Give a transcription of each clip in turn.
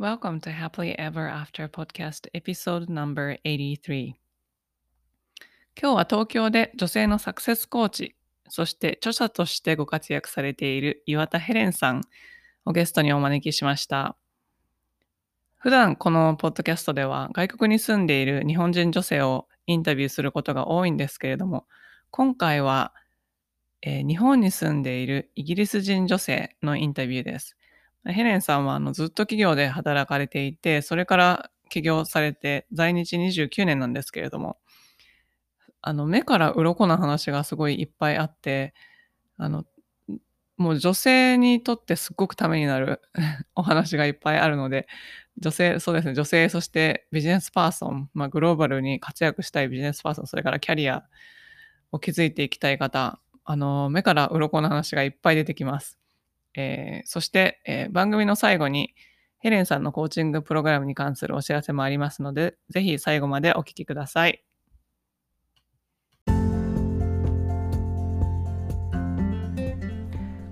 Welcome to Happily Ever After Podcast Episode No.83 今日は東京で女性のサクセスコーチ、そして著者としてご活躍されている岩田ヘレンさんをゲストにお招きしました。普段このポッドキャストでは外国に住んでいる日本人女性をインタビューすることが多いんですけれども、今回は、えー、日本に住んでいるイギリス人女性のインタビューです。ヘレンさんはあのずっと企業で働かれていて、それから起業されて在日29年なんですけれども、あの目から鱗な話がすごいいっぱいあって、あのもう女性にとってすっごくためになる お話がいっぱいあるので、女性、そうですね、女性、そしてビジネスパーソン、まあ、グローバルに活躍したいビジネスパーソン、それからキャリアを築いていきたい方、あの目から鱗の話がいっぱい出てきます。えー、そして、えー、番組の最後にヘレンさんのコーチングプログラムに関するお知らせもありますので、ぜひ最後までお聞きください。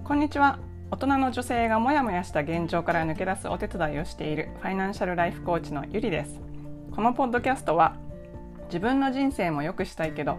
こんにちは。大人の女性がモヤモヤした現状から抜け出すお手伝いをしているファイナンシャルライフコーチのゆりです。このポッドキャストは自分の人生も良くしたいけど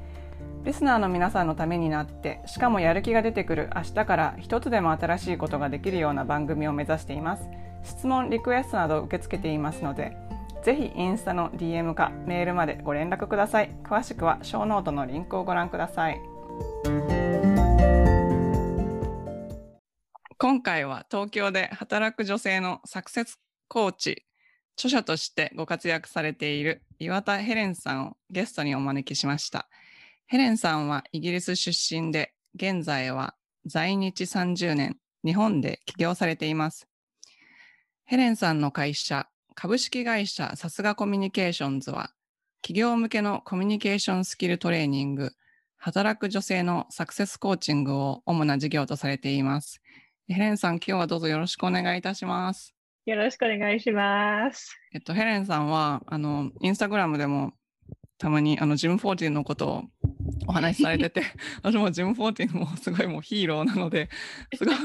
リスナーの皆さんのためになってしかもやる気が出てくる明日から一つでも新しいことができるような番組を目指しています。質問リクエストなど受け付けていますのでぜひインスタの DM かメールまでご連絡ください。詳しくはショーノートのリンクをご覧ください。今回は東京で働く女性のサクセスコーチ著者としてご活躍されている岩田ヘレンさんをゲストにお招きしました。ヘレンさんはイギリス出身で、現在は在日30年、日本で起業されています。ヘレンさんの会社、株式会社さすがコミュニケーションズは、企業向けのコミュニケーションスキルトレーニング、働く女性のサクセスコーチングを主な事業とされています。ヘレンさん、今日はどうぞよろしくお願いいたします。よろしくお願いします。えっと、ヘレンさんは、あの、インスタグラムでもたまにあのジム14のことをお話しされてて 私もジム14もすごいもうヒーローなので すごく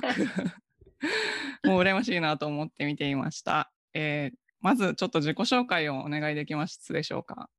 もう羨ましいなと思って見ていました、えー、まずちょっと自己紹介をお願いできます。でしょうか。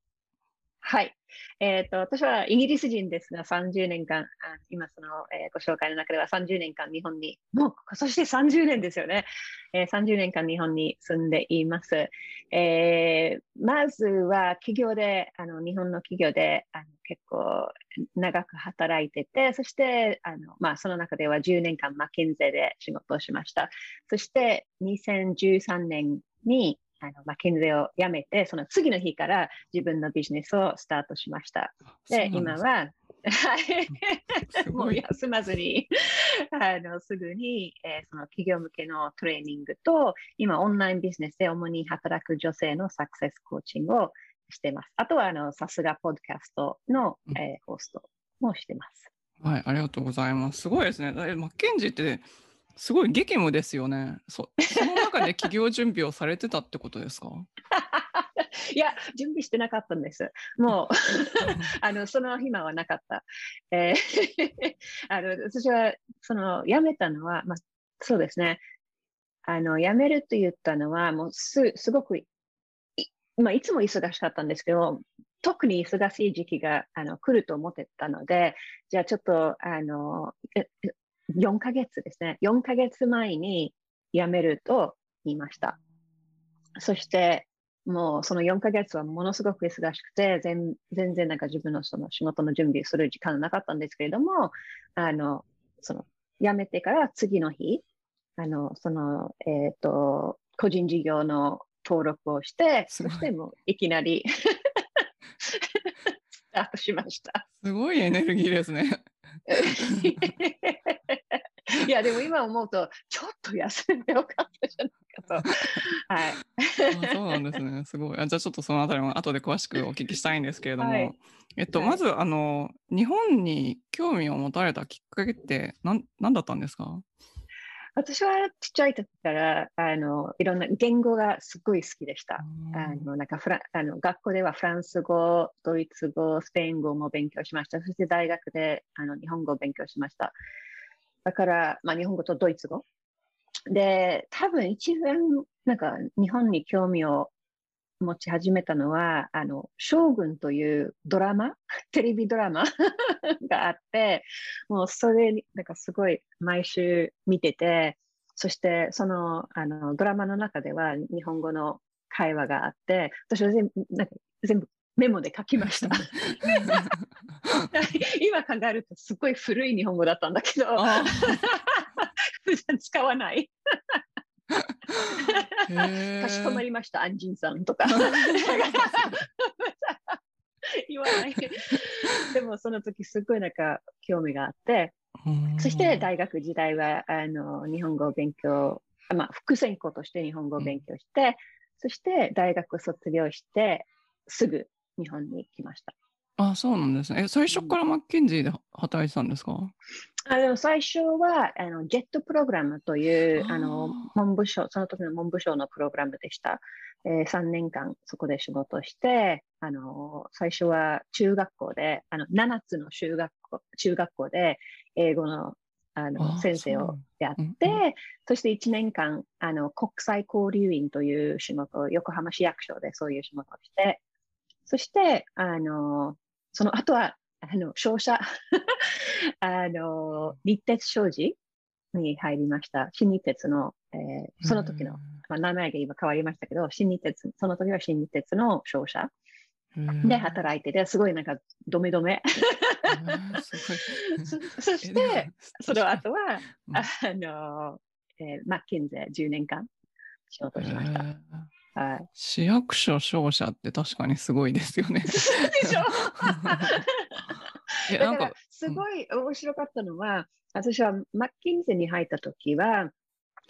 はい。えっ、ー、と、私はイギリス人ですが、30年間、あ今その、えー、ご紹介の中では30年間日本に、もう、そして30年ですよね。えー、30年間日本に住んでいます。えー、まずは企業で、あの、日本の企業で、あの結構長く働いてて、そして、あの、まあ、その中では10年間マッケンゼで仕事をしました。そして2013年にあの、まあ、ケンゼを辞めて、その次の日から自分のビジネスをスタートしました。で、今は、はい、もう休まずにあのすぐに、えー、その企業向けのトレーニングと、今オンラインビジネスで主に働く女性のサクセスコーチングをしています。あとは、あの、さすがポッドキャストの、えー、ホストもしてます。はい、ありがとうございます。すごいですね。マッケンジーってすごい激務ですよね。そ その中で企業準備をされてたってことですか？いや、準備してなかったんです。もう あのその暇はなかった。えーあの私はその辞めたのは、まあ、そうですね。あの辞めると言ったのは、もうすすごくい,、まあ、いつも忙しかったんですけど、特に忙しい時期があの来ると思ってたので、じゃあちょっとあの4ヶ月ですね。4ヶ月前に辞めると言いました。そして、もうその4ヶ月はものすごく忙しくて、全全然なんか自分のその仕事の準備する時間なかったんですけれども、あの、その、辞めてから次の日、あの、その、えっ、ー、と、個人事業の登録をして、そしてもういきなり スタートしました。すごいエネルギーですね。いや、でも今思うと、ちょっと休んでよかったじゃないかと。はい。あそうなんですね。すごい。あじゃあちょっとそのあたりも後で詳しくお聞きしたいんですけれども、はいえっと、はいまず、あの、日本に興味を持たれたきっかけって何何だったんですか？私はちっちゃい時から、あの、いろんな言語がすごい好きでした。あの、なんかフラあの、学校ではフランス語、ドイツ語、スペイン語も勉強しました。そして大学で、あの、日本語を勉強しました。だから、まあ、日本語とドイツ語。で、多分一番、なんか、日本に興味を持ち始めたのは、あの、将軍というドラマ、テレビドラマ があって、もうそれに、なんかすごい毎週見てて、そしてその、あの、ドラマの中では日本語の会話があって、私は全部、なんか全部メモで書きました。今考えるとすごい古い日本語だったんだけど、あ 普段使わない。へかしこまりりました、アンジンさんとか。言わない。でもその時すごいなんか興味があって、そして大学時代はあの日本語を勉強、あまあ、副専攻として日本語を勉強して、そして大学を卒業して、すぐ日本に来ました。あ、そうなんですね。え、最初からマッケンジーで働いてたんですか？あの最初はあのジェットプログラムというあの文部省、その時の文部省のプログラムでした。えー、3年間そこで仕事して、あの最初は中学校で、あの7つの中学校中学校で英語のああのー先生をやって、そうなんうんそして1年間あの国際交流員という仕事を横浜市役所でそういう仕事をして、そしてあのその後はあの商社 あの立鉄商事に入りました。新日鉄の、えーその時の、まあ、名前が今変わりましたけど、新日鉄、その時は新日鉄の商社で働いてて、すごいなんかドメドメ。へーすごい そそして、その後は、うんあの、えーマッキンゼ10年間仕事しました。市役所商社って確かにすごいですよね。でしょ だから、すごい面白かったのは、私はマッキンゼに入った時は、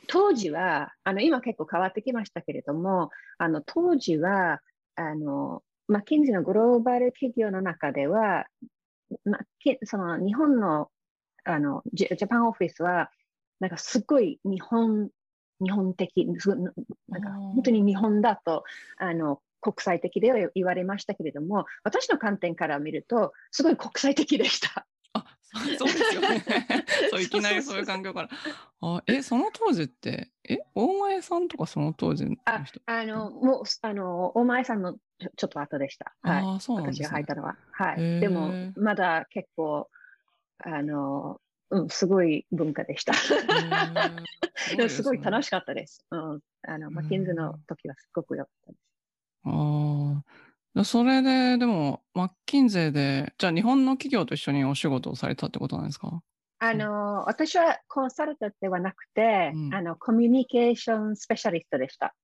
当時は、あの、今結構変わってきましたけれども、あの、当時は、あの、マッキンゼのグローバル企業の中では、マッキその日本の、あの、ジャパンオフィスは、なんかすごい日本、日本的、なんか本当に日本だと、あの、国際的では言われましたけれども、私の観点から見ると、すごい国際的でした。あ、そうそうですよね。そういきなりそういう環境から。あ、え、その当時って、え、大前さんとかその当時のあ人？あの、もう、あの、お前さんのちょっと後でした。はい。ああ、そうなんですね私が入っ。たのは。はい。でも、まだ結構、あの、うん、すごい文化でした。でもすごい楽しかったです。うん。あの、マッキンズの時はすごく良かったです。ですね。ああ。それで、でも、マッキンゼーで、じゃあ日本の企業と一緒にお仕事をされたってことなんですか？あの、私はコンサルタントではなくて、うんあの、コミュニケーションスペシャリストでした。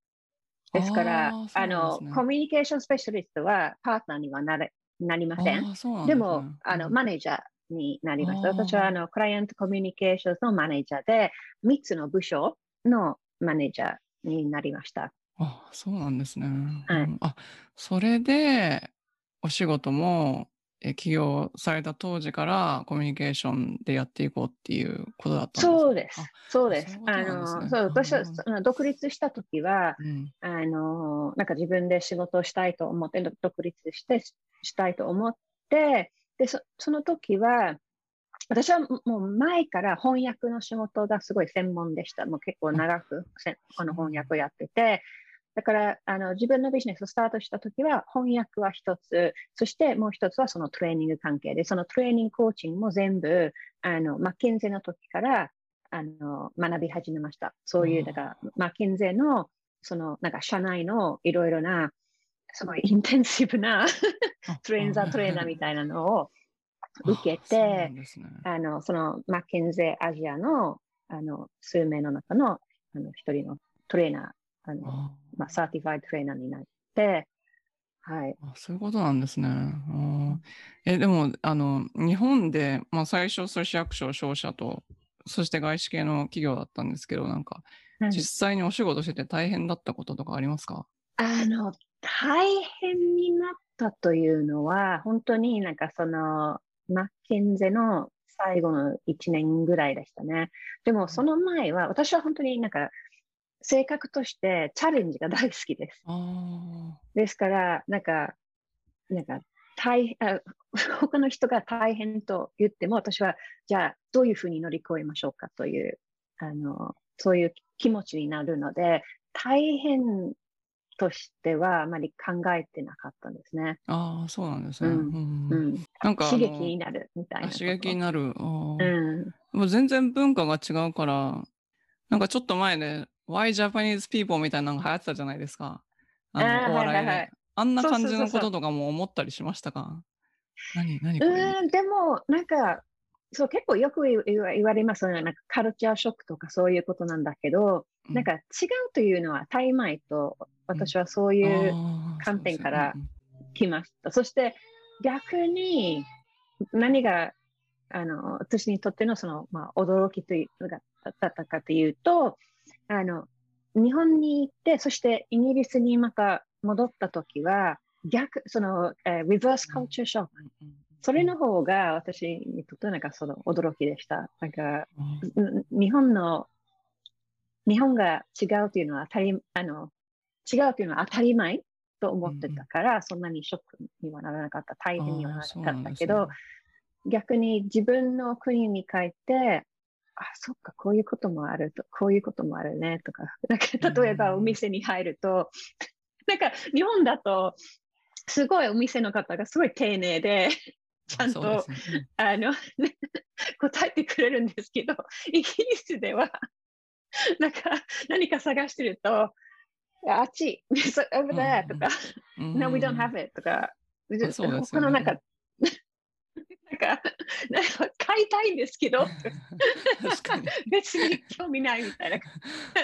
ですから、あーそうあの、コミュニケーションスペシャリストはパートナーにはなれなりません。ですねも、あの、うんマネージャーになりました。私は、あの、クライアントコミュニケーションのマネージャーで、3つの部署のマネージャーになりました。あ、そうなんですね。はいうんあ、それで、お仕事も、え起業された当時からコミュニケーションでやっていこうっていうことだったんですか？そうですあ。そうですあの、そう、私は独立したときは、うん。あの、なんか自分で仕事をしたいと思って、独立してししたいと思って、で、そその時は、私はもう前から翻訳の仕事がすごい専門でした。もう結構長くせこの翻訳をやってて、だからあの自分のビジネスをスタートした時は翻訳は一つ、そしてもう一つはそのトレーニング関係で、そのトレーニングコーチングも全部、あの、マッケンゼの時から、あの、学び始めました。そういう、だから、マッケンゼの、その、なんか社内のいろいろな、すごいインテンシブなあトレーナー、トレーナーみたいなのを受けてん、ですね。あの、そのマッケンゼアジアの、あの、数名の中の、あの、一人のトレーナー、あの、あ。まあ、 certified trainer になって、はい。あそういうことなんですね。あー。え、でも、あの、日本で、まあ、最初、それ市役所、商社と、そして外資系の企業だったんですけど、なんか、うん実際にお仕事してて大変だったこととかありますか？あの、大変になったというのは、本当になんかその、マッケンゼの最後の1年ぐらいでしたね。でもその前は、私は本当になんか、性格としてチャレンジが大好きです。あですから、なんか、なんか、大あ 他の人が大変と言っても、私は、じゃあ、どういうふうに乗り越えましょうかという、あの、そういう気持ちになるので、大変としてはあまり考えてなかったんですね。あ、ああ、そうなんですね。ううんうん。なんか刺激になるみたいな刺激になる。うん。もう全然文化が違うから、なんかちょっと前で、Why Japanese People みたいなのが流行ってたじゃないですか。あの、お笑いで。はいはいはいあんな感じのこととかも思ったりしましたか？何、何こうれ。ん、でも、なんか、そう、結構よく言われますよね。なんかカルチャーショックとかそういうことなんだけど、うんなんか違うというのは当たり前と、私はそういう観点から来ました。そして逆に何が、あの、私にとってのその、まあ、驚きというだったかというと、あの、日本に行って、そしてイギリスにまた戻ったときは、逆、その、えー、リバースカルチャーショック。それの方が私にとってなんかその驚きでした。なんか、日本の、日本が違うというのは当たり、あの、違うというのは当たり前と思ってたから、そんなにショックにはならなかった、大変にはならなかったけど、逆に自分の国に帰って、あ、そっか、こういうこともあると、こういうこともあるね、とか、なんか例えばお店に入ると、なんか日本だと、すごいお店の方がすごい丁寧で、ちゃんとね。あの、ね答えてくれるんですけど、イギリスでは、なんか、何か探してると、あっち、so over there とか、うん。No, we don't have it とか、そうですよね。他のなんか、なんか、なんか買いたいんですけど。別に興味ないみたいな。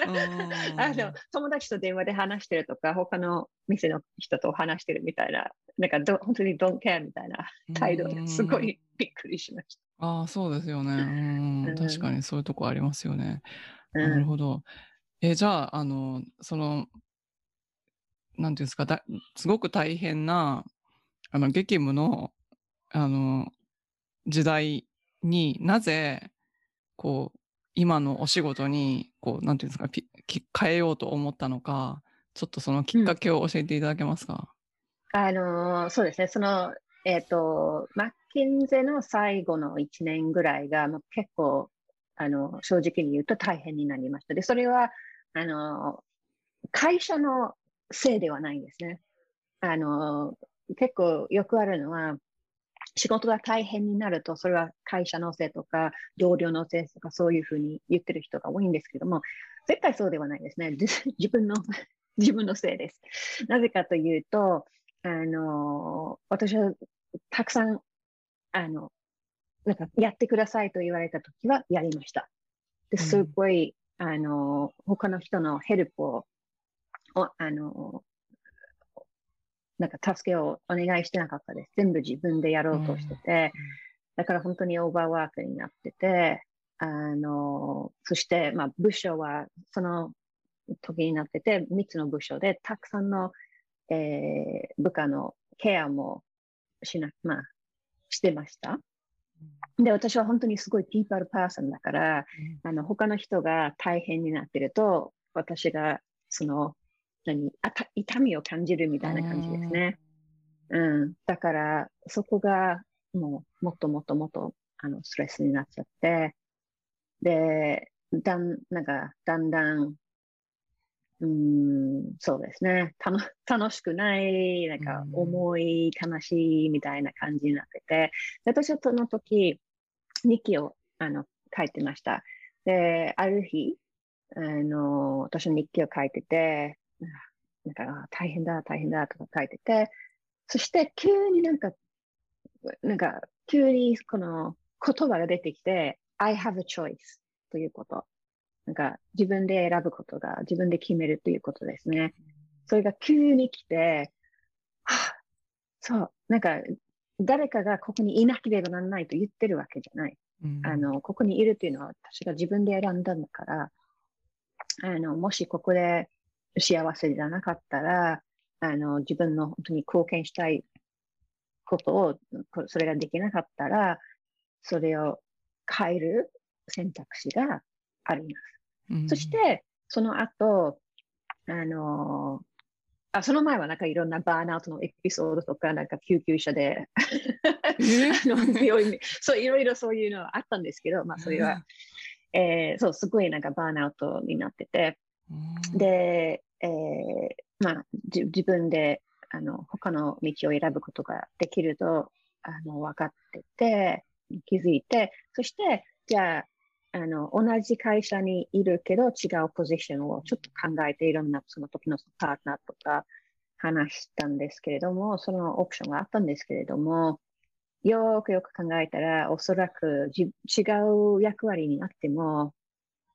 うん。あの友達と電話で話してるとか、他の店の人と話してるみたいな、なんかど本当に don't care みたいな態度ですごいびっくりしましああ、そうですよね。うん。うん。確かにそういうとこありますよね。た。なるうんほど。え、じゃあ、あの、その、なんていうんですか、だすごく大変な、あの、激務の、あの、時代になぜ、こう、今のお仕事に、こう、なんていうんですか、ピき変えようと思ったのか、ちょっとそのきっかけを教えていただけますか、あのーそうですね、その、えっ、と、マッケンゼの最後の1年ぐらいが、もう結構、あの、正直に言うと大変になりました。で、それは、あの、会社のせいではないんですね。あの、結構よくあるのは、仕事が大変になると、それは会社のせいとか、同僚のせいとか、そういうふうに言ってる人が多いんですけども、絶対そうではないですね。自分の、自分のせいです。なぜかというと、あの、私はたくさん、あの、なんかやってくださいと言われたときはやりました。で、うんすっごい、あの、他の人のヘルプを、おあの、なんか助けをお願いしてなかったです。全部自分でやろうとしてて、だから本当にオーバーワークになってて、あの、そして、まあ、部署はその時になってて、3つの部署でたくさんの、えー部下のケアもしな、まあ、してました。で、私は本当にすごい people person だから、あの、他の人が大変になってると、私が、その、何、あた痛みを感じるみたいな感じですね。うん。だから、そこが、もう、もっともっともっと、あの、ストレスになっちゃって、で、だん、なんか、だんだん、うーん、そうですね。たの楽しくない、なんか、うん重い、悲しいみたいな感じになってて、で私はその時、日記を、あの、書いてました。で、ある日、あの、私の日記を書いてて、なんか、大変だ、大変だとか書いてて、そして急になんか、なんか、急にこの言葉が出てきて、I have a choice ということ。なんか、自分で選ぶことが、自分で決めるということですね。それが急に来て、はあ、そう、なんか、誰かがここにいなければならないと言ってるわけじゃない。うんあの、ここにいるっていうのは私が自分で選んだんだから、あの、もしここで幸せじゃなかったら、あの、自分の本当に貢献したいことを、こそれができなかったら、それを変える選択肢があります。うんそし、て、その後、あのあ、その前はなんかいろんなバーンアウトのエピソードとか、なんか救急車で、え？あの病院に、そう、いろいろそういうのはあったんですけど、まあそれは、えーそう、すごいなんかバーンアウトになってて、うん、で、えーまあ、じ自分であの他の道を選ぶことができるとあの分かってて、気づいて、そして、じゃあ、あの同じ会社にいるけど違うポジションをちょっと考えていろんなその時のパートナーとか話したんですけれども、そのオプションがあったんですけれども、よーくよく考えたら、おそらくじ違う役割になっても、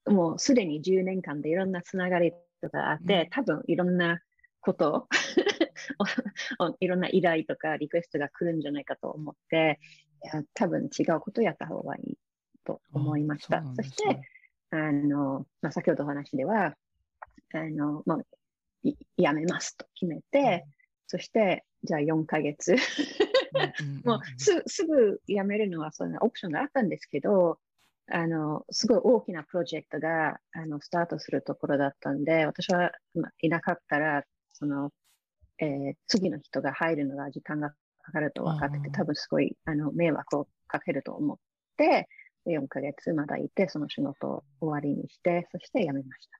もうすでに10年間でいろんなつながりとかあって、うん。多分いろんなこと いろんな依頼とかリクエストが来るんじゃないかと思って、いや多分違うことをやった方がいいと思いました。あそそしてあの、まあ、先ほどお話では、あの、もう、いやめますと決めて、そして、じゃあ4ヶ月、うんうん もうすすぐ辞めるのはそんなオプションがあったんですけど、あの、すごい大きなプロジェクトが、あの、スタートするところだったんで、私は、まあ、いなかったら、その、えー次の人が入るのが時間がかかると分かってて、多分すごい、あの、迷惑をかけると思って、4ヶ月まだいて、その仕事を終わりにして、そして辞めました。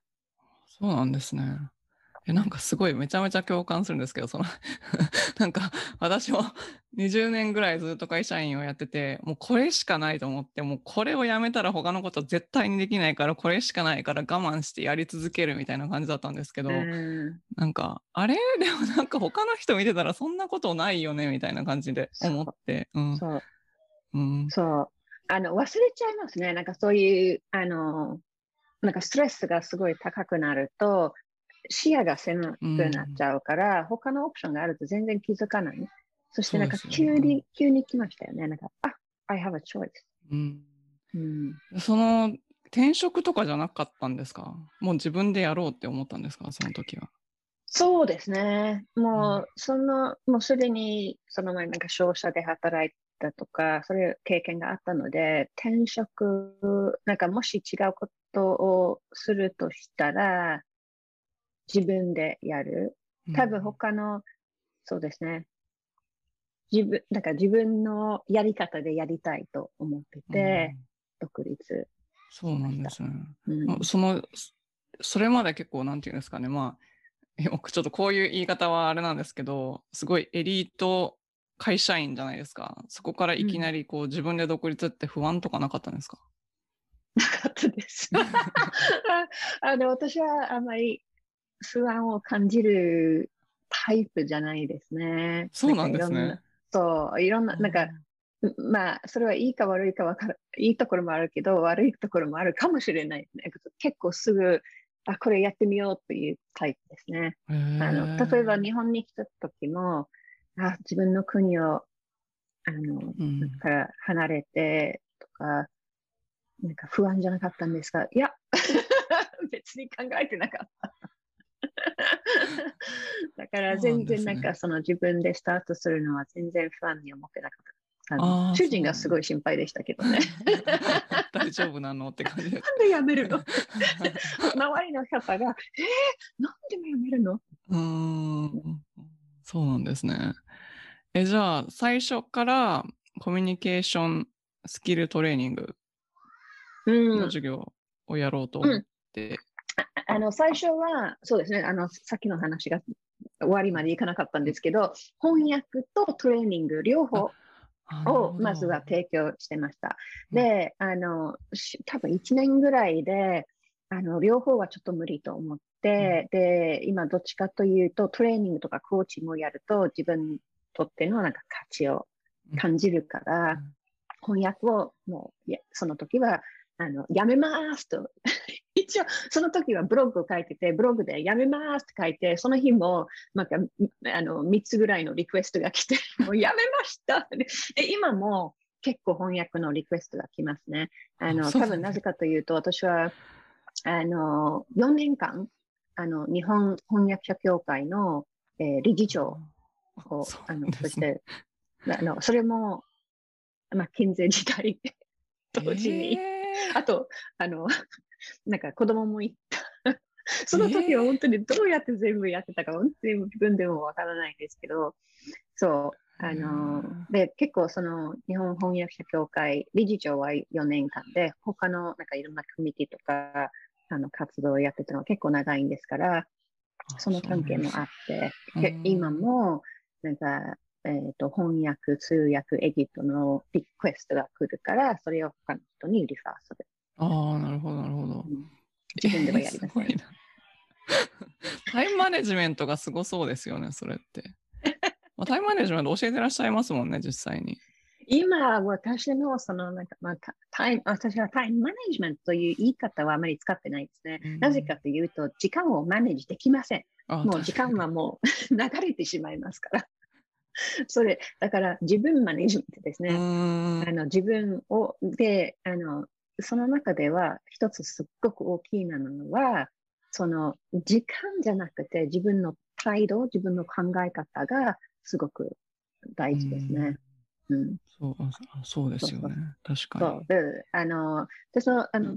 そうなんですね。えなんかすごいめちゃめちゃ共感するんですけど、その なんか私も20年ぐらいずっと会社員をやってて、もうこれしかないと思って、もうこれをやめたら他のこと絶対にできないから、これしかないから我慢してやり続けるみたいな感じだったんですけど、うんなんか、あれ？でもなんか他の人見てたらそんなことないよねみたいな感じで思って、うん。そう。うん。そう。あの、忘れちゃいますね。なんかそういう、あの、なんかストレスがすごい高くなると、視野が狭くなっちゃうから、他のオプションがあると全然気づかない。そしてなんかそうですよね急に、急に来ましたよね。なんか、あ、I have a choice。うんうん、その転職とかじゃなかったんですか？もう自分でやろうって思ったんですか？その時は。そうですね。もう、その、もうすでに、その前なんか商社で働いたとか、そういう経験があったので、転職、なんかもし違うことをするとしたら、自分でやる。多分他の、そうですね。自分、なんか自分のやり方でやりたいと思ってうんて、独立。そうなんですね。うんまあそのそれまで結構なんていうんですかねまあちょっとこういう言い方はあれなんですけどすごいエリート会社員じゃないですかそこからいきなりこう自分で独立って不安とかなかったんですか、なかったです。あの私はあまり不安を感じるタイプじゃないですね。そうなんですね。そう、いろんな、なんか、まあ、それはいいか悪いかわからいいところもあるけど、悪いところもあるかもしれないね。結構すぐ、あ、これやってみようっていうタイプですね。あの例えば日本に来た時も、あ、自分の国を、あの、うんから離れてとか、なんか不安じゃなかったんですが、いや、別に考えてなかった。だから全然なんかその自分でスタートするのは全然不安に思ってなかった。主人がすごい心配でしたけどね。大丈夫なのって感じです。なんで辞めるの？周りの方が、えー、なんで辞めるの？うーんそうなんですね。えじゃあ最初からコミュニケーションスキルトレーニングうん。の授業をやろうと思って、あの最初は、そうですね、あのさっきの話が終わりまでいかなかったんですけど、翻訳とトレーニング両方をまずは提供してました。うん。で、あのし多分1年ぐらいであの両方はちょっと無理と思って、で、今どっちかというとトレーニングとかコーチもやると自分にとってのなんか価値を感じるから、うん。翻訳をもういやその時はあのやめますと。一応その時はブログを書いててブログでやめますって書いてその日もなんかあの3つぐらいのリクエストが来て もうやめましたって。で今も結構翻訳のリクエストが来ますね。あの多分なぜかというと私はあの、4年間、あの、日本翻訳者協会の、えー理事長を、そうあの、そして、あの、それも、まあ、健全時代同時に、えー。あと、あの、なんか子供もいた。その時は本当にどうやって全部やってたか、本当に自分でもわからないんですけど、そう、あのうん、で、結構その日本翻訳者協会理事長は4年間で、他のなんかいろんなコミュニティとか、あの、活動をやってたのは結構長いんですから、その関係もあって、今も、なんか、えっ、と、翻訳、通訳、エディットのリクエストが来るから、それを他の人にリファーする。ああ、なるほど、なるほど。うん自分ではやりませんえー タイムマネジメントがすごそうですよね、それって。まあ、タイムマネジメント教えてらっしゃいますもんね、実際に。今、私のその、なんか、まあ、タタイム、私はタイムマネジメントという言い方はあまり使ってないですね。うんなぜかというと、時間をマネージできません。あもう時間はもう 流れてしまいますから。それ、だから自分マネジメントですうね。あの自分を、で、あの、その中では一つすっごく大きいなのは、その時間じゃなくて自分の態度、自分の考え方がすごく大事ですね。うん。そうあそうですよね。確そかう。で、あの、で、その、あの、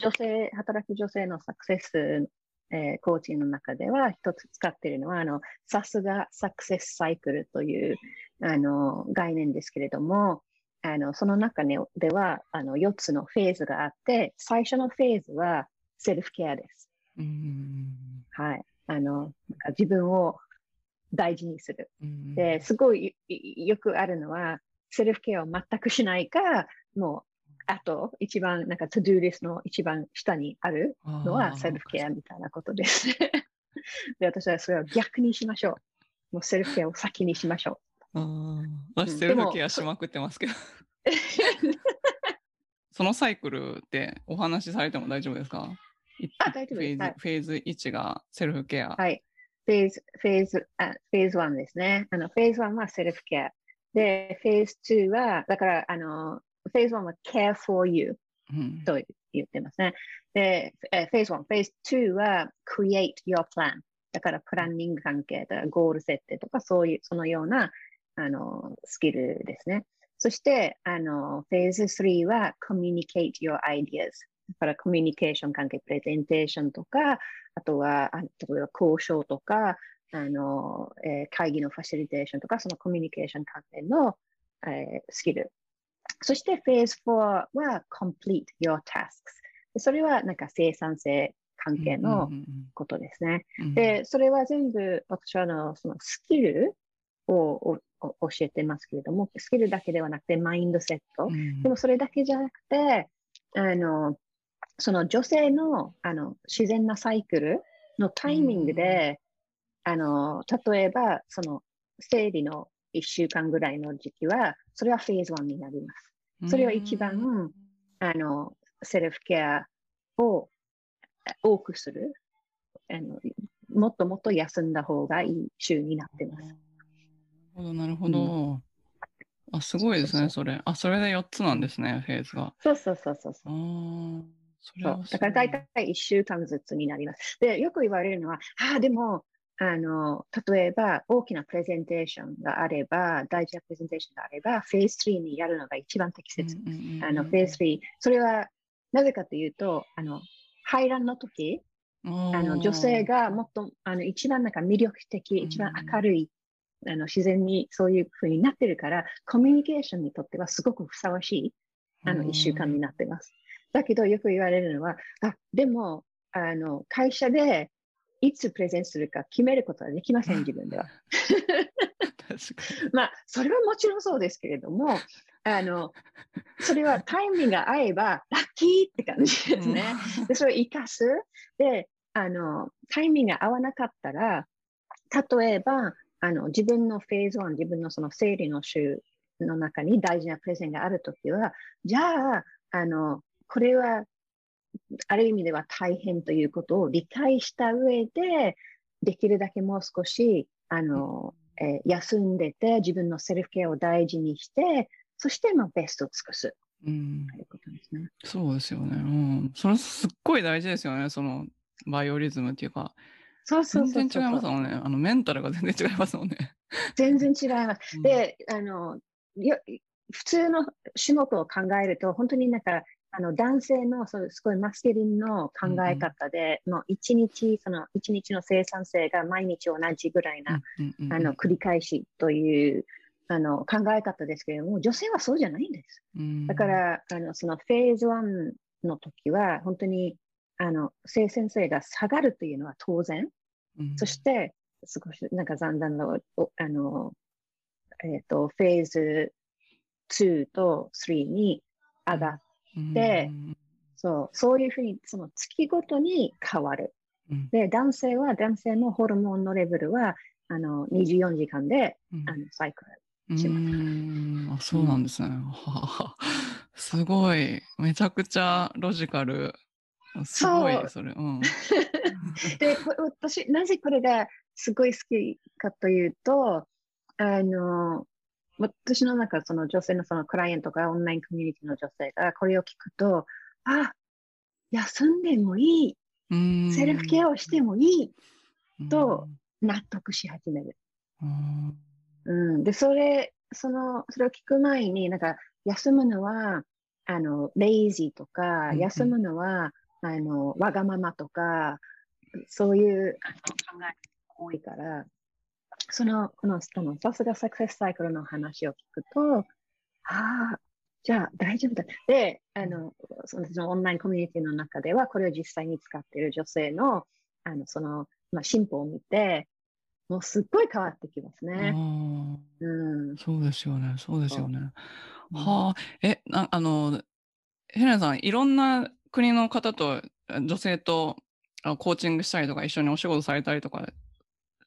女性、働く女性のサクセス、えーコーチの中では一つ使っているのは、あの、さすが success cycle という、あの、概念ですけれども、あの、その中にでは、あの、4つのフェーズがあって、最初のフェーズはセルフケアです。に。うーんはい。あの、なんか自分を大事にする。うんで、すごいいよくあるのは、セルフケアを全くしないか、もう、あと、一番、なんか、 to-do list の一番下にあるのはセルフケアみたいなことですね。で、私はそれを逆にしましょう。もうセルフケアを先にしましょあー私、うんセルフケアしまくってますけど。う。そのサイクルってお話しされても大丈夫ですか？いあ大丈夫ですフェーズ、はいフェーズ1がセルフケア。はい。フェーズ、フェーズ、あフェーズ1ですね。あの、フェーズ1はセルフケア。で、フェーズ2は、だから、あの、フェーズ1は care for you うんと言ってますね。で、えフェーズ1、フェーズ2は create your plan。だから、プランニング関係、だゴール設定とか、そういう、そのような、あの、スキルですね。そして、あの、フェーズ3は communicate your ideas。だから、コミュニケーション関係、プレゼンテーションとか、あとは、あ例えば交渉とか、あの、えー会議のファシリテーションとか、そのコミュニケーション関係の、えースキル。そして、フェーズ4は complete your tasks。それは、なんか生産性関係のうんうんことですね。うんうんで、それは全部、私はあの、そのスキルを教えてますけれども、スキルだけではなくて、マインドセット。うんでもそれだけじゃなくて、あの、その女性のあの自然なサイクルのタイミングで、あの、例えば、その生理の1週間ぐらいの時期は、それはフェーズ1になります。それは一番あの、セルフケアをあ多くする。あのもっともっと休んだ方がいい週になってます。なるほど、なるほど。あ、すごいですね、それ。あ、それで4つなんですね、フェーズが。そうそうそうそうそう。そだから大体1週間ずつになります。で、よく言われるのは、ああ、でも、あの、例えば大きなプレゼンテーションがあれば、大事なプレゼンテーションがあれば、フェーズ3にやるのが一番適切。あの、フェーズ3。それは、なぜかというと、あの、排卵の時、ああの、女性がもっと、あの、一番なんか魅力的、一番明るい、あの、自然にそういう風になってるから、コミュニケーションにとってはすごくふさわしい、あの、一週間になってます。だけど、よく言われるのは、あ、でも、あの、会社でいつプレゼンするか決めることはできません、自分では。まあ、それはもちろんそうですけれども、あの、それはタイミングが合えば、ラッキーって感じですね。で、それを活かす。で、あの、タイミングが合わなかったら、例えば、あの、自分のフェーズ1、自分のその整理の週の中に大事なプレゼンがあるときは、じゃあ、あの、これは、ある意味では大変ということを理解した上で、できるだけもう少し、あの、えー休んでて、自分のセルフケアを大事にして、そして、まあ、ベストを尽くす。うんということですね。そうですよね。うん。それすっごい大事ですよね。そのバイオリズムっていうか。そうそう全然違いますもんね。あのメンタルが全然違いますもんね。全然違います。うん、で、あの、よ普通の仕事を考えると、本当になんか、あの男性のそうすごいマスケリンの考え方で、もう一日、その一日の生産性が毎日同じぐらいな、あの繰り返しというあの考え方ですけれども、女性はそうじゃないんです。うんだから、あのそのフェーズ1の時は、本当にあの生産性が下がるというのは当然。うんそして、少しなんかだんだんの、おあの、えっ、と、フェーズ2と3に上がっでうんそう、そういうふうに、その月ごとに変わる。うんで、男性は、男性のホルモンのレベルは、あの、24時間で、うんあの、サイクル。うしますあそうなんですね。は あすごい。めちゃくちゃロジカル。すごいそれ。うん。で、こ私、なぜこれがすごい好きかというと、あの、私の中、その女性のそのクライアントとかオンラインコミュニティの女性がこれを聞くと、あ、休んでもいい、うん。セルフケアをしてもいい、とうん。納得し始める。うん。うん、で、それ、その、それを聞く前に、なんか、休むのは、あの、レイジーとか、休むのは、あの、わがままとか、そういう考えが多いから、その、この、あの、さすがサクセスサイクルの話を聞くと、ああ、じゃあ大丈夫だ。で、あの、そのオンラインコミュニティの中では、これを実際に使っている女性の、あの、その、まあ、進歩を見て、もうすっごい変わってきますね。あうんー。そうですよね。そうですよね。うんはあ、え、なあの、ヘレンさん、いろんな国の方と、女性とあコーチングしたりとか、一緒にお仕事されたりとか、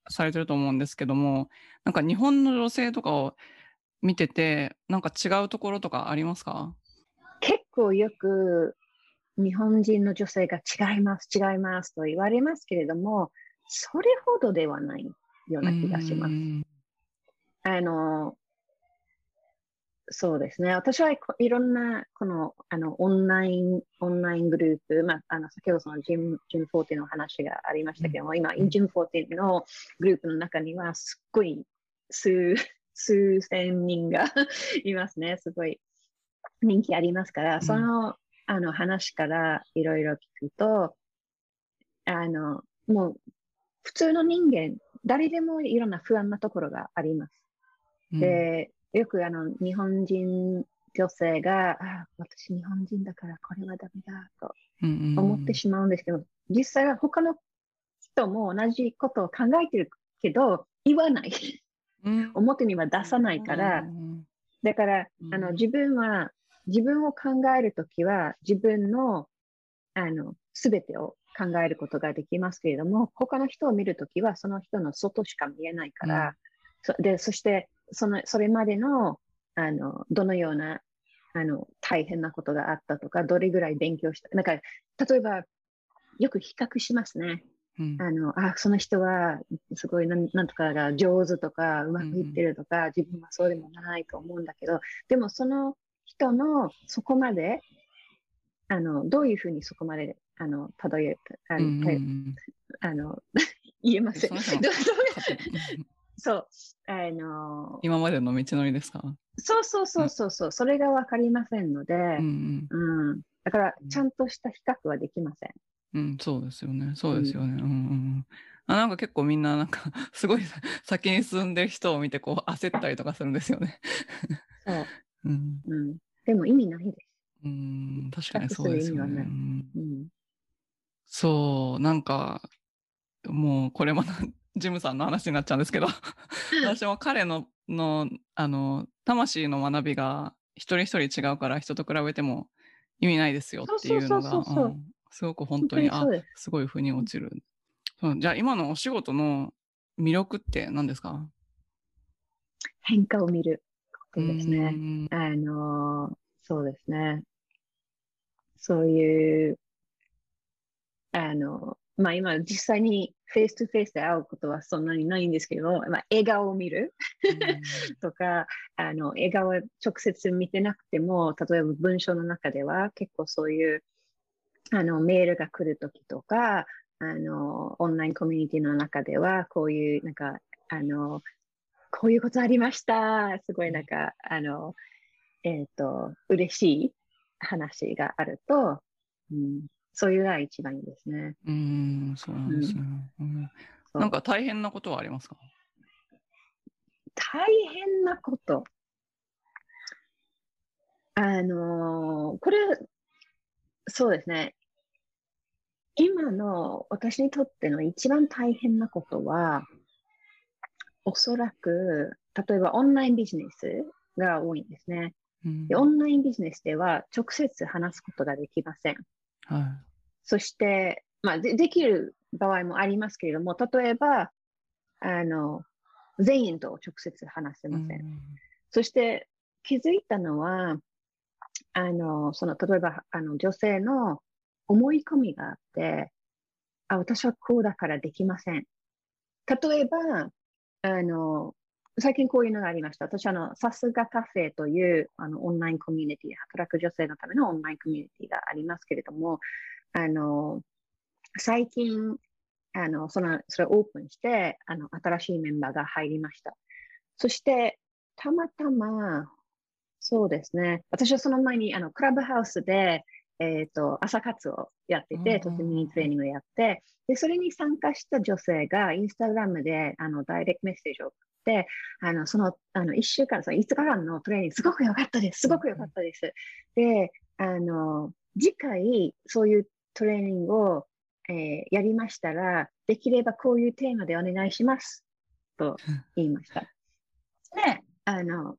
されてると思うんですけども、なんか日本の女性とかを見てて、なんか違うところとかありますか？結構よく日本人の女性が違います、違いますと言われますけれども、それほどではないような気がしますう。んあの、そうですね。私はこいろんな、この、あの、オンライン、オンライングループ、まあ、あの、先ほどそのジム、ジム40の話がありましたけども、今、ジム40のグループの中には、すっごい、数、数千人がいますね。すごい人気ありますから、その、あの、話からいろいろ聞くと、あの、もう、普通の人間、誰でもいろんな不安なところがあります。で、よくあの日本人女性が、あ私日本人だからこれはダメだと思ってしまうんですけど、実際は他の人も同じことを考えてるけど、言わない。うん。表には出さないから、うんだから、うん。あの自分は、自分を考えるときは、自分の、あの、すべてを考えることができますけれども、他の人を見るときは、その人の外しか見えないから、そで、そして、その、それまでの、あの、どのような、あの、大変なことがあったとか、どれぐらい勉強した。なんか、例えば、よく比較しますね。うんあの、あ、その人は、すごいなん、なんとかが上手とか、うまくいってるとか、自分はそうでもないと思うんだけど、でもその人のそこまで、あの、どういうふうにそこまで、あの、たどり、あの、うんうんうんあの 言えません。どうそうあの、今までの道のりですか？そうそうそうそうそう、それがわかりませんので、うんうんうん。だからうん、ちゃんとした比較はできません。うん、そうですよね。そうですよね。うんうんうん。あなんか結構みんななんか すごい先に進んでる人を見てこう焦ったりとかするんですよね。そう。うん、うん。でも意味ないです。うん、確かにそうですよね。うん。そう、なんかもうこれまたジムさんの話になっちゃうんですけど私も彼ののあの魂の学びが一人一人違うから人と比べても意味ないですよっていうのがすごく本当にあす。すごい腑に落ちる。そうじゃあ今のお仕事の魅力って何ですか？変化を見ることですね。うんあのーそうですね。そういう、あの、まあ今実際に face to face で会うことはそんなにないんですけど、まあ、笑顔を見る とか、あの、笑顔を直接見てなくても、例えば文章の中では結構そういう、あの、メールが来るときとか、あの、オンラインコミュニティの中では、こういう、なんか、あの、こういうことありました。すごいなんか、あの、えっ、ー、と、嬉しい話があると、うん、そういうのが一番いいですね。うん、そうなんですね。うん、なんか大変なことはありますか？大変なこと。あのー、これ、そうですね。今の私にとっての一番大変なことは、おそらく、例えばオンラインビジネスが多いんですね。うん、でオンラインビジネスでは直接話すことができません。はい、そして、まあで、できる場合もありますけれども、例えば、あの、全員と直接話せません。うん、そして気づいたのは、あの、その、例えば、あの、女性の思い込みがあって、あ、私はこうだからできません。例えば、あの、最近こういうのがありました。私、あの、さすがカフェという、あの、オンラインコミュニティ、働く女性のためのオンラインコミュニティがありますけれども、あの、最近、あの、その、それをオープンして、あの、新しいメンバーが入りました。そして、たまたま、そうですね。私はその前に、あの、クラブハウスで、えっ、ー、と、朝活をやってて、とてもいいトレーニングをやって、で、それに参加した女性が、インスタグラムで、あの、ダイレクトメッセージを送って、あの、その、あの、1週間、その5日間のトレーニング、すごく良かったです。すごく良かったです。で、あの、次回、そういうトレーニングを、えー、やりましたら、できればこういうテーマでお願いします。と言いました。で、あの、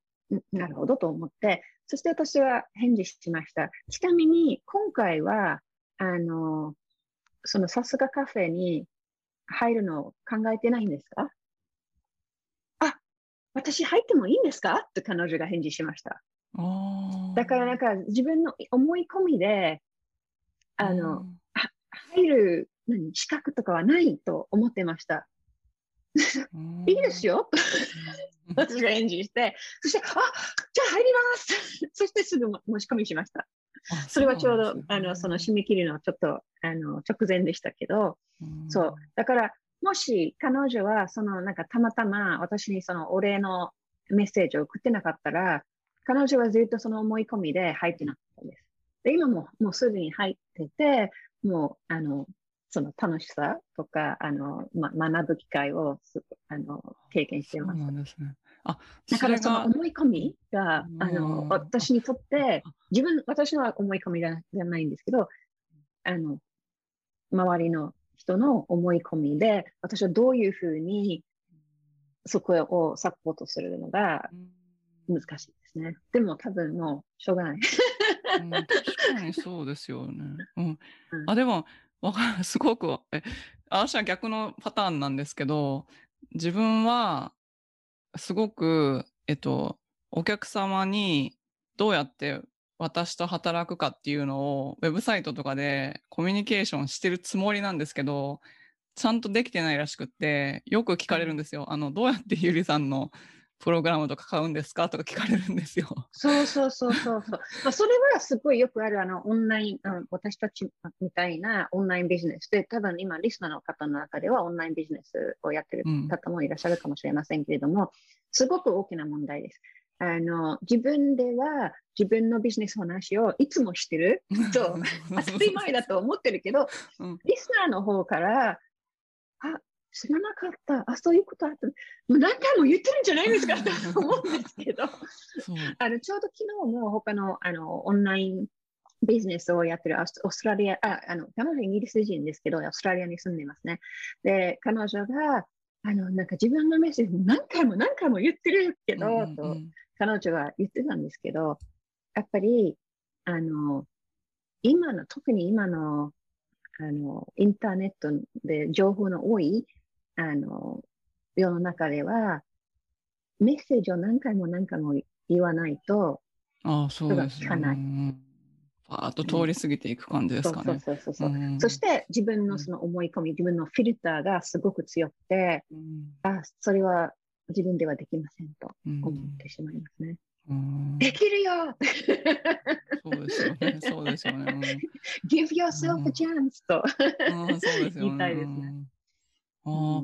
なるほどと思って、そして私は返事しました。ちなみに、今回は、あの、そのさすがカフェに入るのを考えてないんですか？あ、私入ってもいいんですか？って彼女が返事しました。だからなんか自分の思い込みで、あの、入る何資格とかはないと思ってました。いいですよ。私が返事して、そして、あじゃあ入りますそしてすぐ申し込みしました。それはちょうど、あの、その締め切りのちょっと、あの、直前でしたけど、そう。だから、もし彼女は、その、なんかたまたま私にそのお礼のメッセージを送ってなかったら、彼女はずっとその思い込みで入ってなかったです。で、今ももうすでに入ってて、もう、あの、その楽しさとか、あの、ま、学ぶ機会をあの経験してます。そうなんですね。あ、だからその思い込みが、あの、私にとって、自分、私の思い込みじゃないんですけど、あの、周りの人の思い込みで、私はどういうふうにそこをサポートするのが難しいですね。でも多分もうしょうがない。うん、確かにそうですよね。うん、あでもわかる すごくえ私は逆のパターンなんですけど自分はすごく、えっと、お客様にどうやって私と働くかっていうのをウェブサイトとかでコミュニケーションしてるつもりなんですけどちゃんとできてないらしくってよく聞かれるんですよ。あのどうやってゆりさんのプログラムとか買うんですか？とか聞かれるんですよ。そうそうそうそうそう。まあ、それはすごいよくあるあのオンライン、うん、私たちみたいなオンラインビジネスで、多分今リスナーの方の中ではオンラインビジネスをやってる方もいらっしゃるかもしれませんけれども、うん、すごく大きな問題です。あの自分では自分のビジネスの話をいつもしてる？と 当たり前だと思ってるけど、うん、リスナーの方からあ知らなかった。あ、そういうことあった。もう何回も言ってるんじゃないですか と思うんですけど、あのちょうど昨日も他のあのオンラインビジネスをやってるオーストラリア、ああの彼女イギリス人ですけど、オーストラリアに住んでますね。で、彼女が、あの、なんか自分のメッセージ何回も何回も言ってるけど、うんうん、と彼女は言ってたんですけど、やっぱり、あの、今の、特に今の、あの、インターネットで情報の多いあの、世の中では、メッセージを何回も何回も言わないと、ああ、そうですね。聞かない。パーッと通り過ぎていく感じですかね。そうそうそうそう。そして自分のその思い込み、自分のフィルターがすごく強くて、うん、あ、それは自分ではできませんと思ってしまいますね。うん、できるよそうですよね。そうですよね。Give yourself a chance と言いたいですね。あ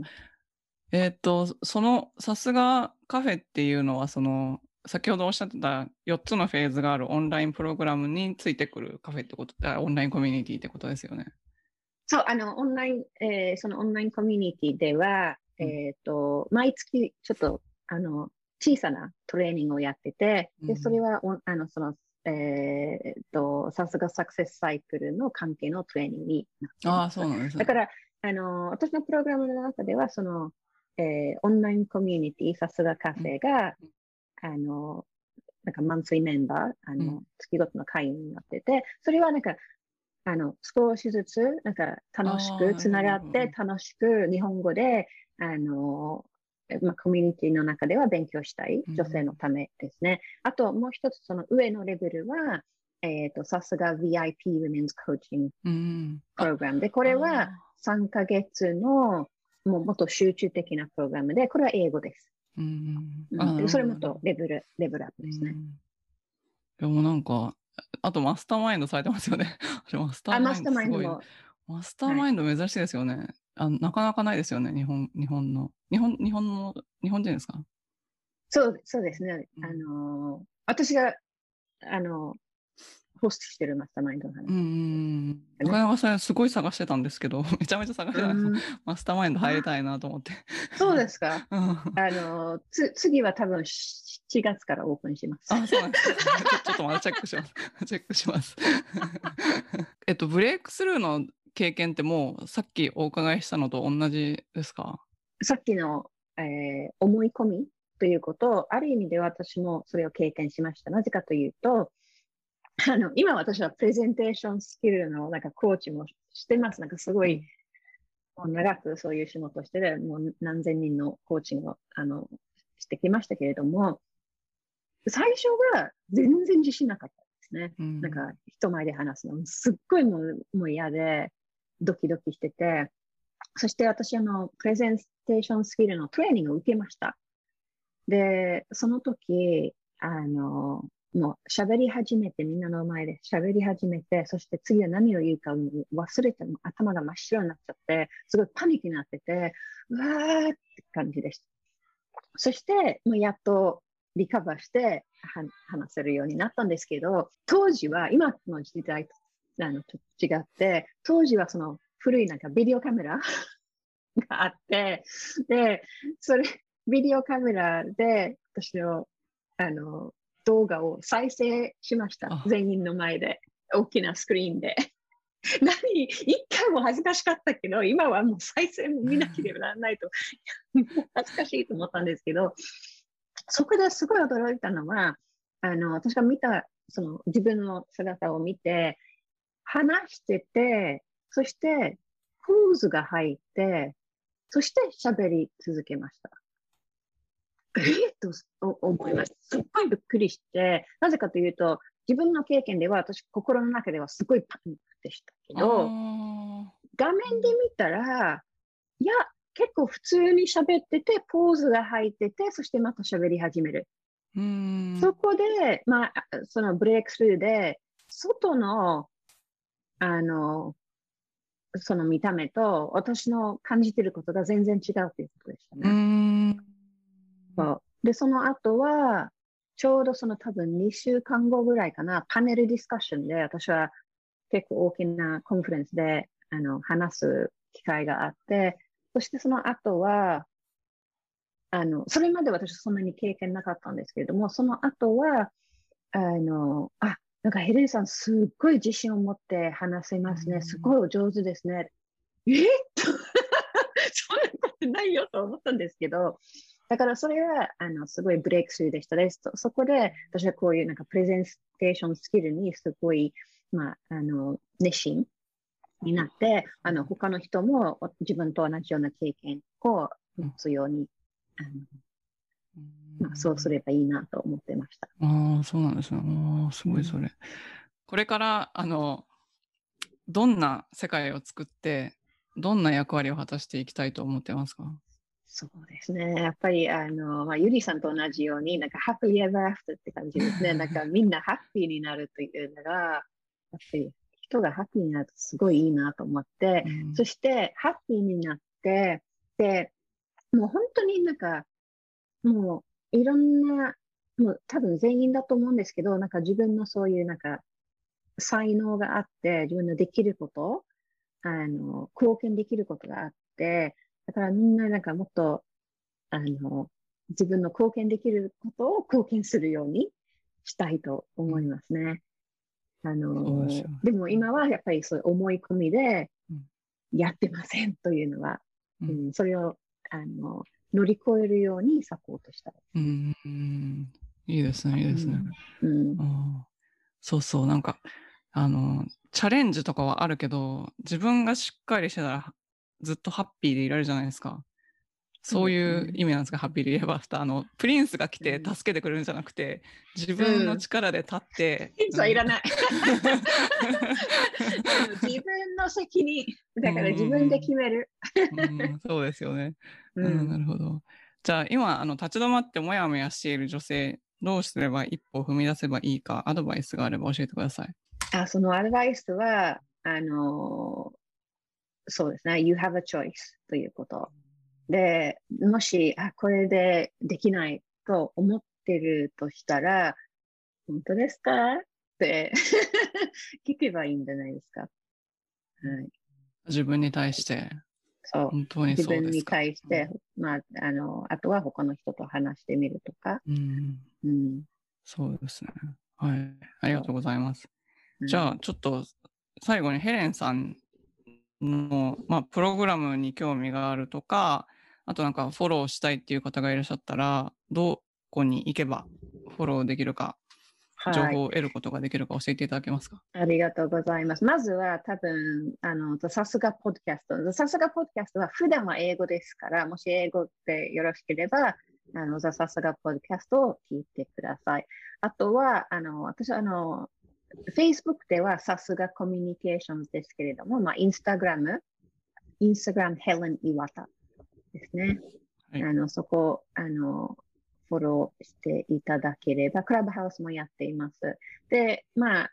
えっ、と、そのさすがカフェっていうのは、その先ほどおっしゃってた4つのフェーズがあるオンラインプログラムについてくるカフェってことあ、オンラインコミュニティってことですよね。そう、あの、オンライン、えー、そのオンラインコミュニティでは、うん、えっ、と、毎月ちょっと、あの、小さなトレーニングをやってて、で、それは、あの、その、えっ、と、さすがサクセスサイクルの関係のトレーニングになってああ、そうなんですね。だから、あの、私のプログラムの中では、その、えー、オンラインコミュニティ、さすがカフェが、うんあの、なんかマンスリーメンバー、あの、うん、月ごとの会員になってて、それはなんか、あの、少しずつ、なんか楽しくつながって、楽しく日本語で、あの、まあ、コミュニティの中では勉強したい女性のためですね。うん、あともう一つ、その上のレベルは、えっ、ー、と、さすが VIP Women's Coaching プログラムで、これは3ヶ月のもうもっと集中的なプログラムで、これは英語です。うん、うん、それもとレベル、レベルアップですね。でもなんか、あとマスターマインドされてますよね。マスターマインドすごい。マスターマインド珍しいですよね、はい、あ。なかなかないですよね、日本、日本の。日本、日本の、日本人ですか？そう、そうですね。うん、あのー、私が、あのホストしてるマスターマインドの話。うん。なかなかそれすごい探してたんですけど、めちゃめちゃ探してたんです。マスターマインド入りたいなと思って。そうですか？あの、つ、次は多分7月からオープンします。あ、そうなんです、ちょっとまだチェックします。チェックします。えっと、ブレイクスルーの経験ってもうさっきお伺いしたのと同じですか？さっきの、えー、思い込みということを、ある意味で私もそれを経験しました。なぜかというと、あの、今私はプレゼンテーションスキルのなんかコーチもしてます。なんかすごい、もう長くそういう仕事をしてて、もう何千人のコーチングを、あの、してきましたけれども、最初は全然自信なかったですね。うん、なんか人前で話すの、すっごいもうもう嫌で、ドキドキしてて、そして私、あの、プレゼンテーションスキルのトレーニングを受けました。で、その時、あの、もう喋り始めて、みんなの前で喋り始めて、そして次は何を言うか忘れて、頭が真っ白になっちゃって、すごいパニックになってて、うわーって感じでした。そして、もうやっとリカバーして話せるようになったんですけど、当時は、今の時代とあのと違って、当時はその古いなんかビデオカメラ があって、で、それ、ビデオカメラで私のあの動画を再生しました。全員の前で。大きなスクリーンで。何？一回も恥ずかしかったけど、今はもう再生も見なければならないと、恥ずかしいと思ったんですけど、そこですごい驚いたのは、あの、私が見た、その自分の姿を見て、話してて、そして、ポーズが入って、そして喋り続けました。え？っと思いました。すっごいびっくりして、なぜかというと、自分の経験では私、心の中ではすごいパニックでしたけど、画面で見たら、いや、結構普通に喋ってて、ポーズが入ってて、そしてまた喋り始める。そこで、まあ、そのブレイクスルーで、外の、あの、その見た目と私の感じてることが全然違うということでしたね。そうで、その後は、ちょうどその多分2週間後ぐらいかな、パネルディスカッションで、私は結構大きな conference であの話す機会があって、そしてその後は、あの、それまで私そんなに経験なかったんですけれども、その後は、あの、あ、なんかヘレンさんすっごい自信を持って話せますね。すごいお上手ですね。えっ？と、そんなことないよと思ったんですけど、だからそれは、あの、すごいブレイクスルーでしたです。そこで、私はこういうなんかプレゼンテーションスキルにすごい、まあ、あの、熱心になって、あの、他の人も自分と同じような経験を持つように、あの、まあ、そうすればいいなと思ってました。ああ、そうなんですね。ああ、すごいそれ。これからあのどんな世界を作ってどんな役割を果たしていきたいと思ってますか？そうですね。やっぱり、あの、まあ、ゆりさんと同じように、なんか、ハッピーエバーアフターって感じですね。なんか、みんなハッピーになるというのが、やっぱり、人がハッピーになるとすごいいいなと思って、うん、そして、ハッピーになって、で、もう本当になんか、もう、いろんな、もう多分全員だと思うんですけど、なんか自分のそういうなんか、才能があって、自分のできること、あの、貢献できることがあって、だからみんななんかもっと、あの、自分の貢献できることを貢献するようにしたいと思いますね。あの、でも今はやっぱりそういう思い込みでやってませんというのは、うん、うん、それをあの乗り越えるようにサポートしたい。うん、いいですね、いいですね。うん、うん、そうそう、なんか、あの、チャレンジとかはあるけど、自分がしっかりしてたらずっとハッピーでいられるじゃないですか。そういう意味なんですか、ハッピーリエバーフター。あの、プリンスが来て助けてくれるんじゃなくて、自分の力で立って。プリンスはいらない。自分の責任。だから自分で決める。うん、そうですよね。うん、なるほど。じゃあ今、あの立ち止まってもやもやしている女性、どうすれば一歩踏み出せばいいか、アドバイスがあれば教えてください。あそのアドバイスは、あのそうですね、You have a choice ということ。で、もし、あ、これでできないと思ってるとしたら、本当ですか？って 聞けばいいんじゃないですか。はい、自分に対して。そう。本当に自分に対して、うん、まあ、あの、あとは他の人と話してみるとか。うん。うん、そうですね。はい。ありがとうございます。じゃあ、ちょっと最後にヘレンさんの、まあ、プログラムに興味があるとか、あとなんかフォローしたいっていう方がいらっしゃったら、どこに行けばフォローできるか、情報を得ることができるか教えていただけますか、はい、ありがとうございます。まずは多分、あの、さすがポッドキャスト。さすがポッドキャストは普段は英語ですから、もし英語でよろしければ、あの、ザ・さすがポッドキャストを聞いてください。あとは、あの、私は、あの、Facebook ではさすがコミュニケーションですけれども、まあ、インスタグラム、インスタグラムヘレン・イワタですね。はい、あのそこあの、フォローしていただければ、クラブハウスもやっています。で、まあ、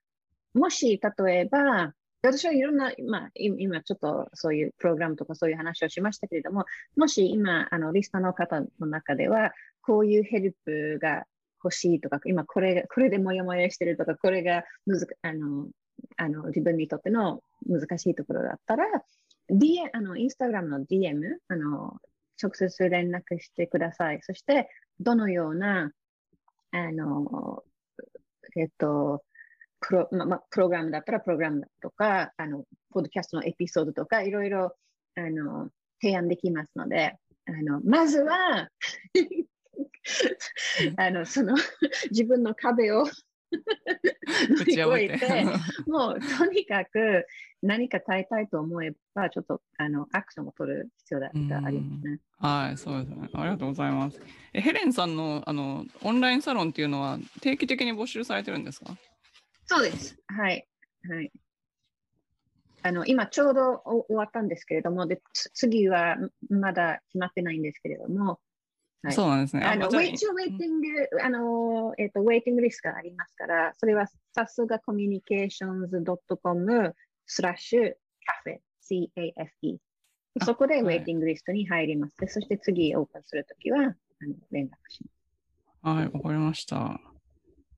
もし、例えば、私はいろんな、まあ、今ちょっとそういうプログラムとかそういう話をしましたけれども、もし今、あの、リストの方の中では、こういうヘルプが欲しいとか、今これが、これでもやもやしてるとか、これがむずあのあの自分にとっての難しいところだったら、DM、あの、インスタグラムの DM、あの、直接連絡してください。そして、どのような、あの、えっと、プロ,、まま、プログラムだったらプログラムとか、あの、ポッドキャストのエピソードとか、いろいろ、あの、提案できますので、あの、まずはあの、その、自分の壁を 乗り越えて、もうとにかく何か変えたいと思えば、ちょっとあのアクションを取る必要がありますね。はい、そうですね。ありがとうございます。えヘレンさんのあのオンラインサロンっていうのは定期的に募集されてるんですか？そうです。はい。はい。あの今ちょうど終わったんですけれども、で次はまだ決まってないんですけれども、はい、そうなんですね。あの、ウェイチウェイティング、あの、えっ、ー、と、ウェイティングリスクがありますから、それはさすがコミュニケーションズ .com スラッシュカフェ、CAFE。そこでウェイティングリストに入ります。はい、そして次オープンするときはあの連絡します。はい、わかりました。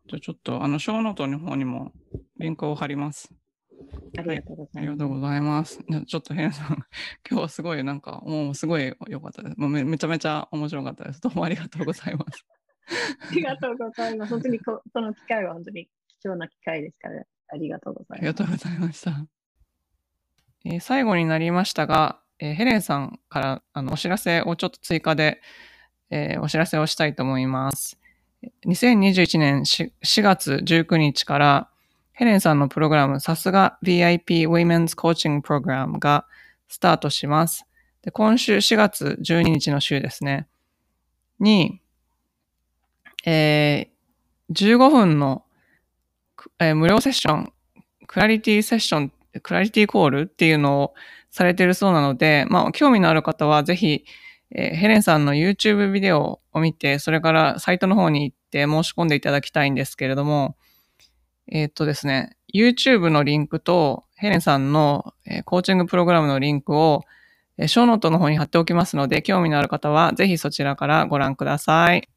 じゃあちょっと、あの、ショーノートの方にもリンクを貼ります。ありがとうございます。はい、ありがとうございます。ちょっとヘンさん、今日はすごいなんか、もうすごい良かったです。もうめめちゃめちゃ面白かったです。どうもありがとうございます。ありがとうございます。本当にここの機会は本当に貴重な機会ですから、ありがとうございます。ありがとうございました。えー、最後になりましたが、えー、ヘレンさんからあのお知らせをちょっと追加で、えー、お知らせをしたいと思います。2021年 4, 4月19日からヘレンさんのプログラム、さすが VIP Women's Coaching Program がスタートします。で今週4月12日の週ですね。に、えー、15分の、えー、無料セッションクラリティセッション、クラリティコールっていうのをされてるそうなので、まあ、興味のある方はぜひ、えー、ヘレンさんの YouTube ビデオを見て、それからサイトの方に行って申し込んでいただきたいんですけれども、えー、っとですね、YouTube のリンクとヘレンさんの、え、コーチングプログラムのリンクを、えー、ショーノートの方に貼っておきますので、興味のある方はぜひそちらからご覧ください。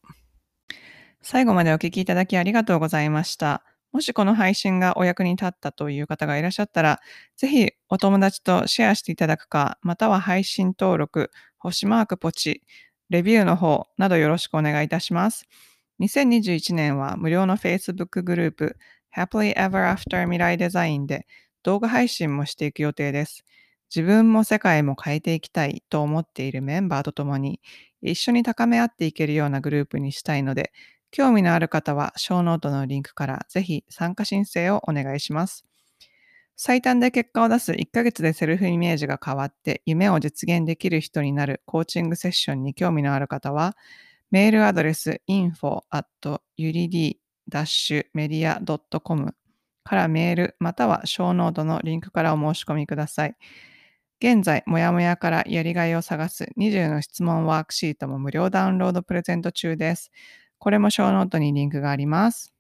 最後までお聞きいただきありがとうございました。もしこの配信がお役に立ったという方がいらっしゃったら、ぜひお友達とシェアしていただくか、または配信登録、星マークポチ、レビューの方などよろしくお願いいたします。2021年は無料の Facebook グループ Happily Ever After 未来デザインで動画配信もしていく予定です。自分も世界も変えていきたいと思っているメンバーと共に一緒に高め合っていけるようなグループにしたいので、興味のある方は、ショーノートのリンクからぜひ参加申請をお願いします。最短で結果を出す1ヶ月でセルフイメージが変わって夢を実現できる人になるコーチングセッションに興味のある方は、メールアドレス info@ud media.com からメールまたはショーノートのリンクからお申し込みください。現在、もやもやからやりがいを探す20の質問ワークシートも無料ダウンロードプレゼント中です。これもショーノートにリンクがあります。